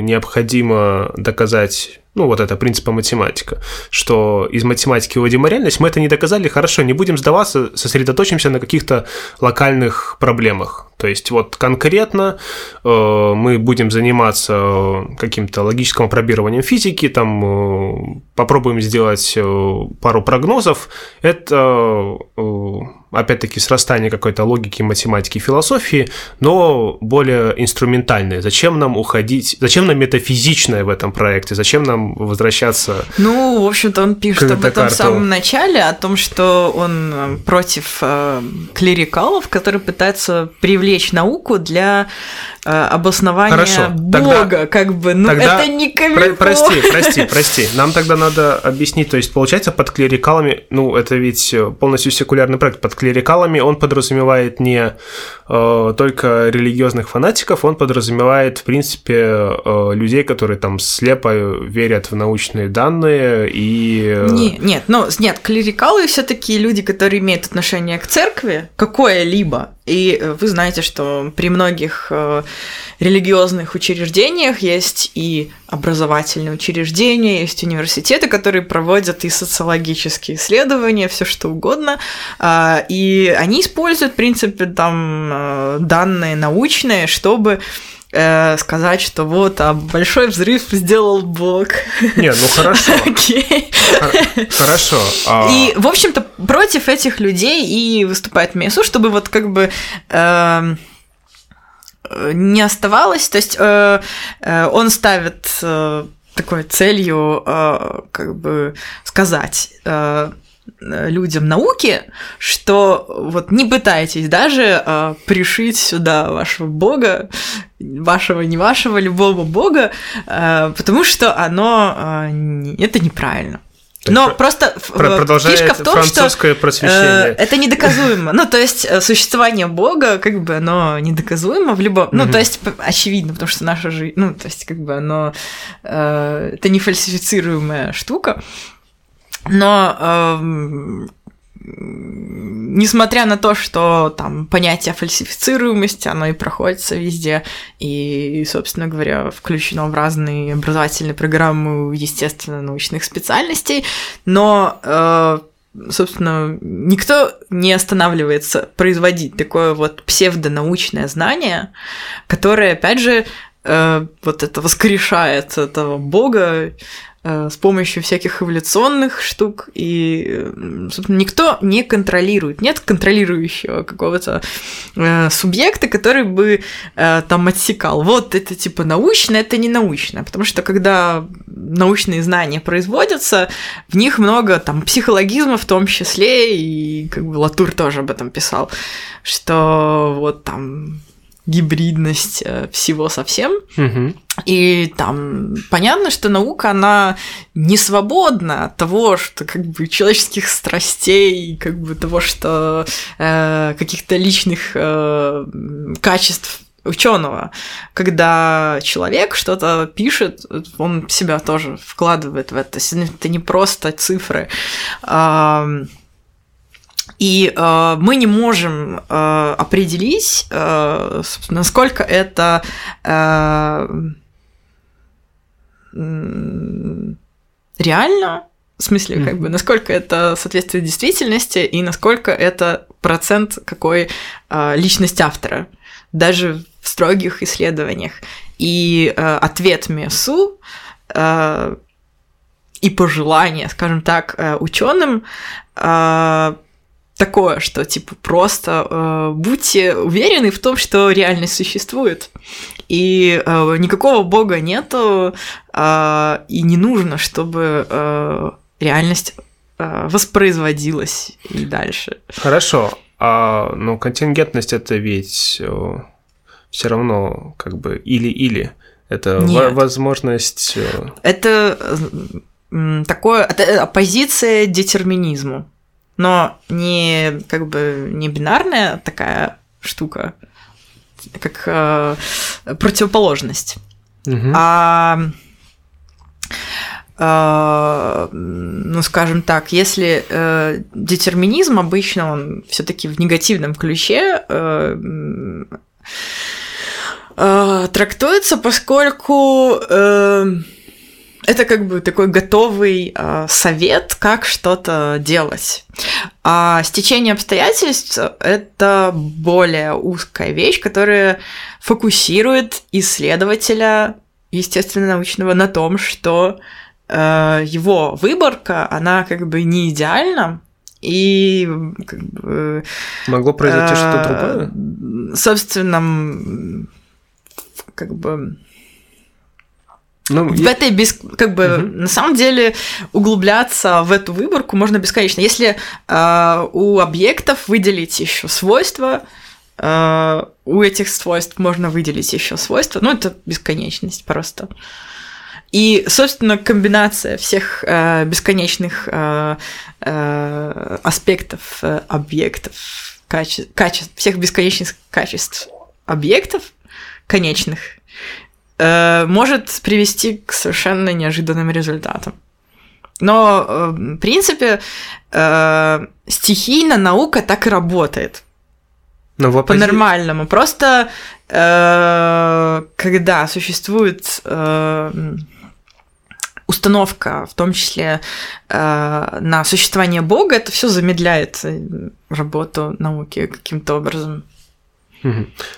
Speaker 1: необходимо доказать, ну вот это принципа математика, что из математики выводим реальность, мы это не доказали, хорошо, не будем сдаваться, сосредоточимся на каких-то локальных проблемах. То есть вот конкретно э, мы будем заниматься каким-то логическим опробированием физики, там э, попробуем сделать э, пару прогнозов. Это э, опять-таки срастание какой-то логики, математики, философии, но более инструментальное. Зачем нам уходить, зачем нам метафизичное в этом проекте, зачем нам возвращаться
Speaker 2: Ну, в общем-то, он пишет об этом в самом начале, о том, что он э, против э, клерикалов, которые пытаются привлечь науку для э, обоснования
Speaker 1: Хорошо, тогда-
Speaker 2: Бога, как бы, ну,
Speaker 1: тогда
Speaker 2: это не
Speaker 1: Про-
Speaker 2: камильфо.
Speaker 1: прости, прости, прости. Нам тогда надо объяснить, то есть, получается, под клерикалами, ну, это ведь полностью секулярный проект, под клерикалами он подразумевает не э, только религиозных фанатиков, он подразумевает, в принципе, э, людей, которые там слепо верят в научные данные и... э,
Speaker 2: Не, нет, ну, нет, клерикалы все таки люди, которые имеют отношение к церкви, какое-либо. И э, вы знаете, что при многих э, религиозных учреждениях есть и образовательные учреждения, есть университеты, которые проводят и социологические исследования, все что угодно. А, И они используют, в принципе, там э, данные научные, чтобы э, сказать, что вот, а большой взрыв сделал Бог.
Speaker 1: Не, ну хорошо,
Speaker 2: Окей.
Speaker 1: хор- хорошо. а,
Speaker 2: И, в общем-то, против этих людей и выступает МСУ, чтобы вот как бы эм, не оставалось. То есть э, э, он ставит э, такой целью э, как бы сказать э, людям науки, что вот не пытайтесь даже э, пришить сюда вашего бога, вашего, не вашего, любого бога, э, потому что оно э, не- это неправильно. Но
Speaker 1: про-
Speaker 2: просто
Speaker 1: про-
Speaker 2: э, фишка в том, что
Speaker 1: французское
Speaker 2: э,
Speaker 1: просвещение.
Speaker 2: это недоказуемо. Ну, то есть э, существование Бога, как бы оно недоказуемо в любом. Ну,
Speaker 1: Мгм.
Speaker 2: то есть очевидно, потому что наша жизнь, ну, то есть как бы оно э, это не фальсифицируемая штука. Но эм, несмотря на то, что там понятие фальсифицируемости, оно и проходится везде, и, собственно говоря, включено в разные образовательные программы естественно-научных специальностей, но э, собственно, никто не останавливается производить такое вот псевдонаучное знание, которое, опять же, э, вот это воскрешает этого бога э, с помощью всяких эволюционных штук, и, собственно, никто не контролирует, нет контролирующего какого-то э, субъекта, который бы э, там отсекал. Вот это типа научно, это не научно, потому что когда научные знания производятся, в них много там психологизма в том числе, и как бы Латур тоже об этом писал, что вот там гибридность э, всего совсем, и там понятно, что наука, она не свободна от того, что как бы человеческих страстей, как бы того, что э, каких-то личных э, качеств ученого. Когда человек что-то пишет, он себя тоже вкладывает в это. Это не просто цифры. Ам, и э, мы не можем э, определить, э, насколько это э, реально, в смысле, как бы, насколько это соответствует действительности и насколько это процент какой э, личность автора, даже в строгих исследованиях. И э, ответ МЕСУ э, и пожелание, скажем так, ученым э, такое, что типа просто э, будьте уверены в том, что реальность существует. И э, никакого бога нету, э, и не нужно, чтобы э, реальность э, воспроизводилось и дальше.
Speaker 1: Хорошо. А, ну, контингентность это ведь все равно как бы или-или. Это
Speaker 2: Нет.
Speaker 1: возможность...
Speaker 2: Это такое, это оппозиция детерминизму. Но не как бы не бинарная такая штука, как э, противоположность.
Speaker 1: Угу.
Speaker 2: А э, ну, скажем так, если э, детерминизм обычно он все-таки в негативном ключе э, трактуется, поскольку это как бы такой готовый э, совет, как что-то делать. А стечение обстоятельств — это более узкая вещь, которая фокусирует исследователя естественно-научного на том, что э, его выборка, она как бы не идеальна, и как бы,
Speaker 1: могло произойти
Speaker 2: э,
Speaker 1: что-то другое.
Speaker 2: Собственно, как бы
Speaker 1: ну,
Speaker 2: в этой без, как бы угу. на самом деле углубляться в эту выборку можно бесконечно. Если э, у объектов выделить еще свойства, э, у этих свойств можно выделить еще свойства, ну это бесконечность просто. И, собственно, комбинация всех э, бесконечных э, э, аспектов э, объектов, каче- качеств, всех бесконечных качеств объектов конечных э, может привести к совершенно неожиданным результатам. Но, э, в принципе, э, стихийно наука так и работает.
Speaker 1: Но в
Speaker 2: По-нормальному. Просто э, когда существует э, установка, в том числе э, на существование Бога, это все замедляет работу науки каким-то образом.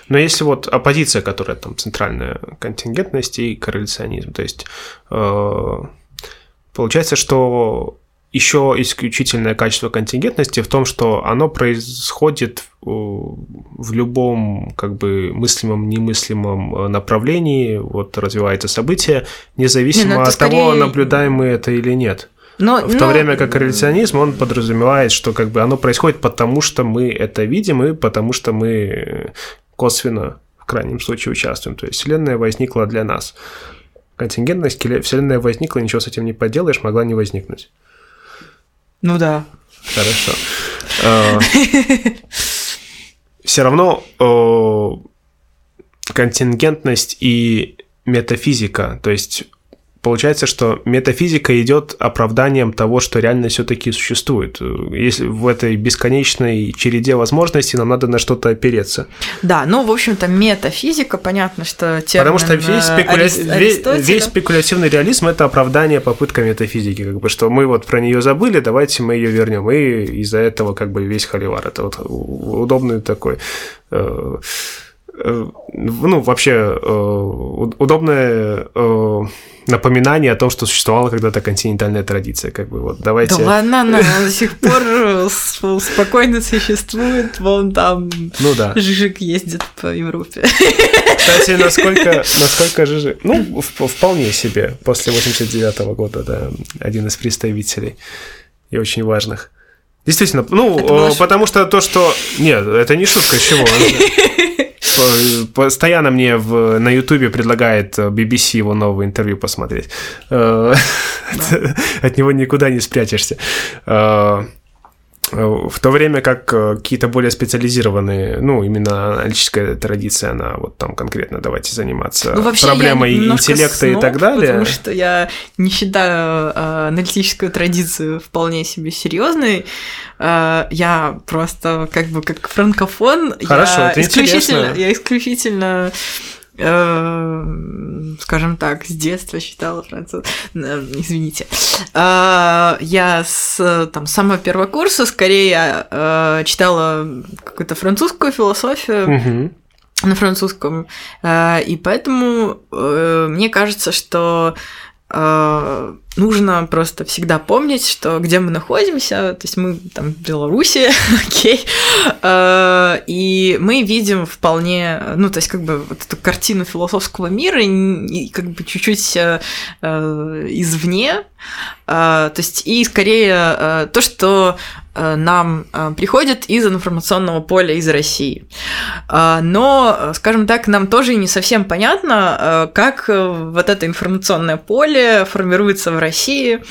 Speaker 1: Но если вот оппозиция, которая там центральная контингентность и корреляционизм, то есть э, получается, что еще исключительное качество контингентности в том, что оно происходит в любом как бы мыслимом, немыслимом направлении, вот развивается событие, независимо Не, ну от скорее... того, наблюдаем мы это или нет. Но, в но... то время как корреляционизм, он подразумевает, что как бы оно происходит потому, что мы это видим, и потому что мы косвенно, в крайнем случае, участвуем. То есть Вселенная возникла для нас. Контингентность Вселенная возникла, ничего с этим не поделаешь, могла не возникнуть.
Speaker 2: Ну да.
Speaker 1: Хорошо. А, Все равно контингентность и метафизика, то есть получается, что метафизика идет оправданием того, что реально все-таки существует. Если в этой бесконечной череде возможностей нам надо на что-то опереться.
Speaker 2: Да, ну, в общем-то, метафизика, понятно, что
Speaker 1: термин Потому что весь, э, спекуля... весь, весь спекулятивный реализм это оправдание попытка метафизики, как бы, что мы вот про нее забыли, давайте мы ее вернем. И из-за этого как бы весь холивар. Это вот удобный такой э, ну, вообще удобное напоминание о том, что существовала когда-то континентальная традиция, как бы вот давайте.
Speaker 2: Да ладно, она до сих пор спокойно существует, вон там.
Speaker 1: Ну да.
Speaker 2: Жижик ездит по Европе.
Speaker 1: Кстати, насколько, насколько Жижик, ну вполне себе после 89 -го года, да, один из представителей и очень важных. Действительно, ну, потому что то, что... Нет, это не шутка, чего? Постоянно мне в, на Ютубе предлагает BBC его новое интервью посмотреть. Э, от него никуда не спрячешься. Э, в то время как э, какие-то более специализированные, ну, именно аналитическая традиция, она вот там конкретно давайте заниматься ну, проблемой интеллекта сноб, и так далее.
Speaker 2: Потому что я не считаю э, аналитическую традицию вполне себе серьезной. Я просто как бы как франкофон.
Speaker 1: Хорошо,
Speaker 2: я
Speaker 1: это
Speaker 2: исключительно,
Speaker 1: интересно.
Speaker 2: Я исключительно Э, скажем так, с детства читала француз. Э, извините. Э, я с там, самого первого курса скорее читала какую-то французскую философию. на французском. И поэтому мне кажется, что э, нужно просто всегда помнить, что где мы находимся, то есть мы там в Беларуси, окей, э, и мы видим вполне, ну, то есть как бы вот эту картину философского мира и как бы чуть-чуть э, извне, то есть и скорее то, что нам приходит из информационного поля из России. Но, скажем так, нам тоже не совсем понятно, как вот это информационное поле формируется в России.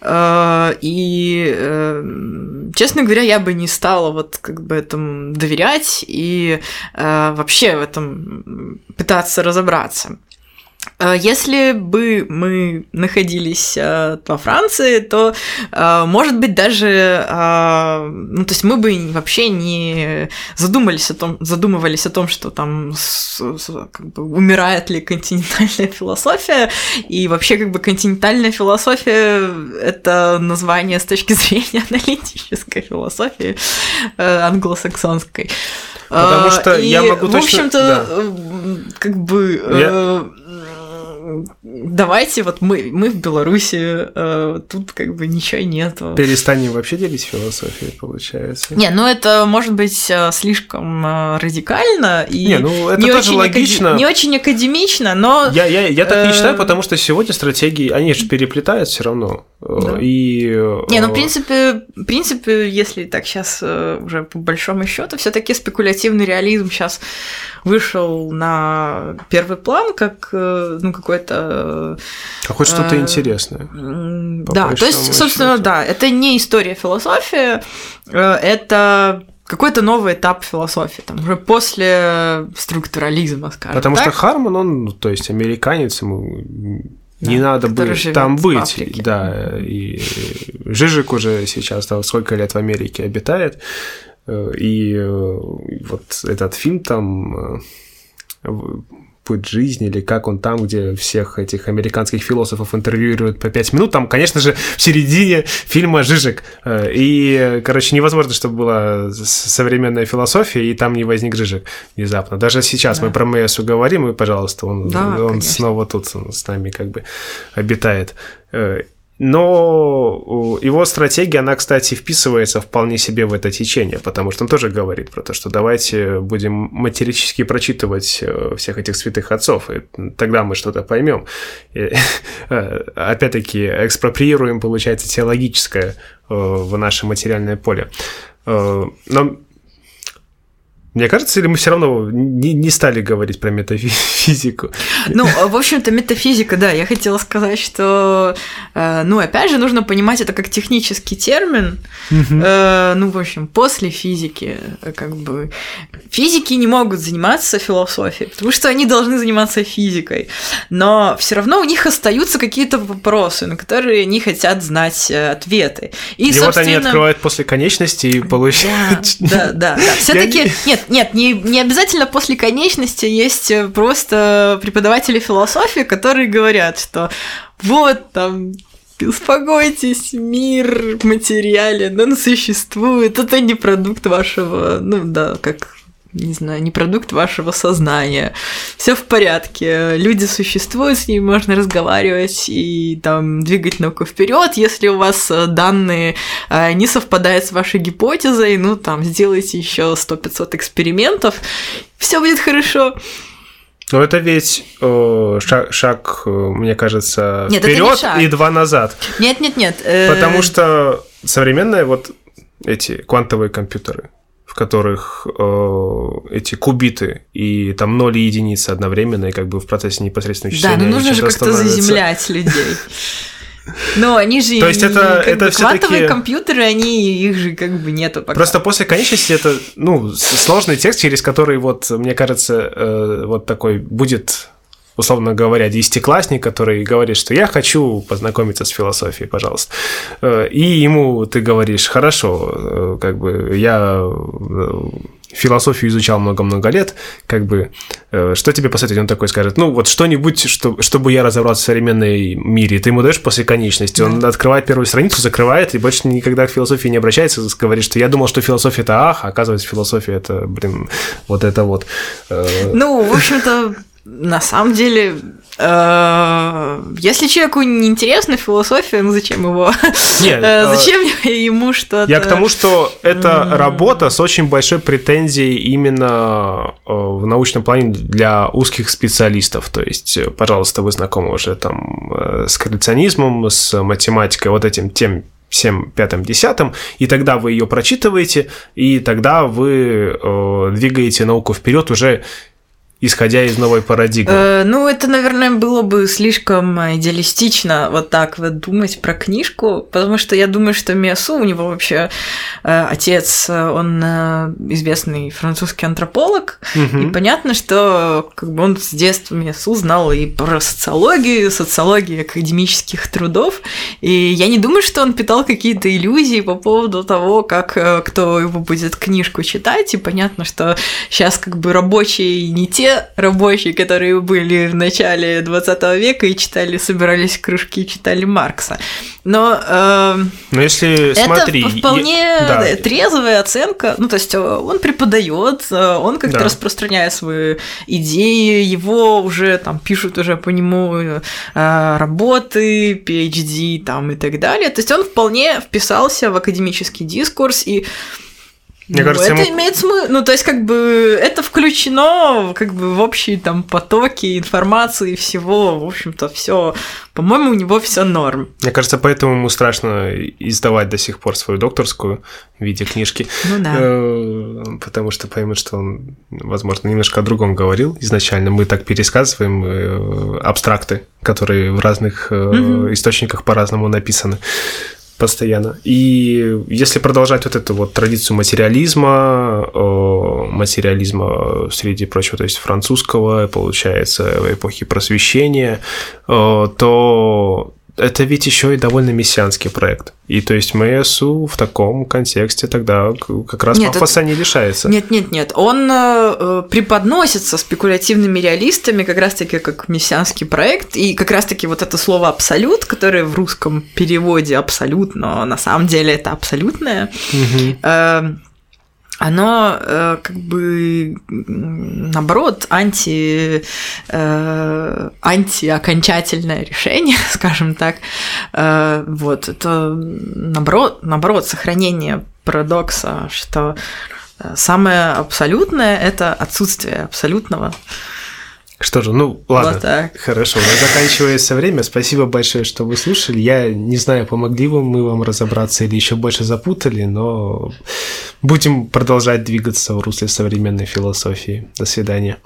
Speaker 2: Э, и, э, честно говоря, я бы не стала вот как бы этому доверять и э, вообще в этом пытаться разобраться. Э, если бы мы находились э, во Франции, то, э, может быть, даже, ну, то есть мы бы вообще не задумались о том, задумывались о том, что там как бы, умирает ли континентальная философия, и вообще как бы континентальная философия — это название с точки зрения аналитической философии англосаксонской.
Speaker 1: Потому что
Speaker 2: и,
Speaker 1: я могу точно...
Speaker 2: В общем-то,
Speaker 1: да.
Speaker 2: как бы... Я давайте вот мы, мы в Беларуси, э, тут как бы ничего нету.
Speaker 1: Перестанем вообще делить философией, получается.
Speaker 2: Не, ну это может быть э, слишком э, радикально и
Speaker 1: не, ну, это
Speaker 2: не,
Speaker 1: тоже
Speaker 2: очень
Speaker 1: логично.
Speaker 2: Акади... не очень академично, но...
Speaker 1: Я, я, я так не считаю, потому что сегодня стратегии, они же переплетают все равно. Да. И...
Speaker 2: Не, ну в принципе, в принципе, если так сейчас уже по большому счету, все-таки спекулятивный реализм сейчас вышел на первый план, как ну, какой-то...
Speaker 1: А хоть что-то э, интересное.
Speaker 2: Да, то есть, собственно, счету. да, это не история философии, э, это какой-то новый этап философии, там, уже после структурализма, скажем
Speaker 1: Потому
Speaker 2: так.
Speaker 1: что Харман, он, ну, то есть, американец, ему не да, надо быть там быть, да, и Жижик уже сейчас там сколько лет в Америке обитает, э, и вот этот фильм там путь жизни, или как он там, где всех этих американских философов интервьюируют по пять минут. Там, конечно же, в середине фильма Жижик. Э, и, короче, невозможно, чтобы была современная философия, и там не возник Жижик внезапно. Даже сейчас да. мы про Мэйсу говорим, и, пожалуйста, он, да, он снова тут с нами как бы обитает. Но его стратегия, она, кстати, вписывается вполне себе в это течение, потому что он тоже говорит про то, что давайте будем матерически прочитывать э, всех этих святых отцов, и тогда мы что-то поймем. Э, опять-таки, экспроприируем, получается, теологическое э, в наше материальное поле. Но мне кажется, или мы все равно не, не стали говорить про метафизику?
Speaker 2: Ну, в общем-то, метафизика, да, я хотела сказать, что, э, ну, опять же, нужно понимать это как технический термин. Э, ну, в общем, после физики, как бы, физики не могут заниматься философией, потому что они должны заниматься физикой. Но все равно у них остаются какие-то вопросы, на которые они хотят знать э, ответы.
Speaker 1: И, и собственно... вот они открывают после конечности и получают...
Speaker 2: Да, да, да. Все-таки, нет, нет, не, не обязательно после конечности есть э, просто преподаватели философии, которые говорят, что вот там успокойтесь, мир материален, он существует, это не продукт вашего, ну да, как не знаю, не продукт вашего сознания. Все в порядке. Люди существуют, с ними можно разговаривать и там двигать науку вперед. Если у вас э, данные э, не совпадают с вашей гипотезой, ну там сделайте еще 100-500 экспериментов, все будет хорошо.
Speaker 1: Но это ведь э, шаг, шаг, э, мне кажется, вперед и два назад.
Speaker 2: Нет, нет, нет.
Speaker 1: Э... Потому что современные вот эти квантовые компьютеры, в которых э, эти кубиты и там ноль и единицы одновременно, и как бы в процессе непосредственно
Speaker 2: Да, но нужно же как-то заземлять людей. Но они же
Speaker 1: То есть это, это
Speaker 2: бы, квантовые компьютеры, они их же как бы нету пока.
Speaker 1: Просто после конечности это ну сложный текст, через который вот мне кажется э, вот такой будет условно говоря, десятиклассник, который говорит, что я хочу познакомиться с философией, пожалуйста. Э, и ему ты говоришь, хорошо, э, как бы я э, философию изучал много-много лет, как бы, что тебе посоветовать? Он такой скажет, ну, вот что-нибудь, что, чтобы я разобрался в современной мире. Ты ему даешь после конечности, он да. открывает первую страницу, закрывает и больше никогда к философии не обращается, говорит, что я думал, что философия – это ах, а оказывается, философия – это, блин, вот это вот.
Speaker 2: Ну, в общем-то, на самом деле, э, если человеку не интересна философия, ну зачем его? Нет, э, зачем ему что-то?
Speaker 1: Я к тому, что это работа с очень большой претензией именно э, в научном плане для узких специалистов. То есть, пожалуйста, вы знакомы уже там с коллекционизмом, с математикой, вот этим тем всем пятым, десятым, и тогда вы ее прочитываете, и тогда вы э, двигаете науку вперед уже исходя из новой парадигмы?
Speaker 2: Э, ну, это, наверное, было бы слишком идеалистично вот так вот думать про книжку, потому что я думаю, что Миасу, у него вообще э, отец, он э, известный французский антрополог, угу. и понятно, что как бы он с детства Миасу знал и про социологию, социологию академических трудов, и я не думаю, что он питал какие-то иллюзии по поводу того, как э, кто его будет книжку читать, и понятно, что сейчас как бы рабочие не те рабочие, которые были в начале 20 века и читали, собирались в кружки читали Маркса. Но, э,
Speaker 1: Но если
Speaker 2: это
Speaker 1: смотри,
Speaker 2: вполне я... да. трезвая оценка. Ну, то есть э, он преподает, э, он как-то да. распространяет свои идеи, его уже там пишут уже по нему э, работы, PhD там и так далее. То есть он вполне вписался в академический дискурс и мне ну, кажется, это ему... имеет смысл. Ну, то есть, как бы, это включено как бы в общие там потоки информации и всего. В общем-то, все. По-моему, у него все норм.
Speaker 1: Мне кажется, поэтому ему страшно издавать до сих пор свою докторскую в виде книжки.
Speaker 2: Ну да.
Speaker 1: Э, потому что поймут, что он, возможно, немножко о другом говорил изначально. Мы так пересказываем э, абстракты, которые в разных угу. источниках по-разному написаны постоянно. И если продолжать вот эту вот традицию материализма, материализма среди прочего, то есть французского, получается, эпохи просвещения, то это ведь еще и довольно мессианский проект. И то есть МСУ в таком контексте тогда как раз нет, пафоса это... не лишается.
Speaker 2: Нет, нет, нет. Он э, преподносится спекулятивными реалистами как раз-таки как мессианский проект. И как раз-таки вот это слово «абсолют», которое в русском переводе «абсолют», но на самом деле это «абсолютное», угу. э, оно э, как бы наоборот анти э, антиокончательное решение, скажем так. Э, вот это наоборот наоборот сохранение парадокса, что э, самое абсолютное это отсутствие абсолютного.
Speaker 1: Что же, ну ладно, вот так. хорошо, у нас заканчивается время. Спасибо большое, что вы слушали. Я не знаю, помогли вам мы вам разобраться или еще больше запутали, но будем продолжать двигаться в русле современной философии. До свидания.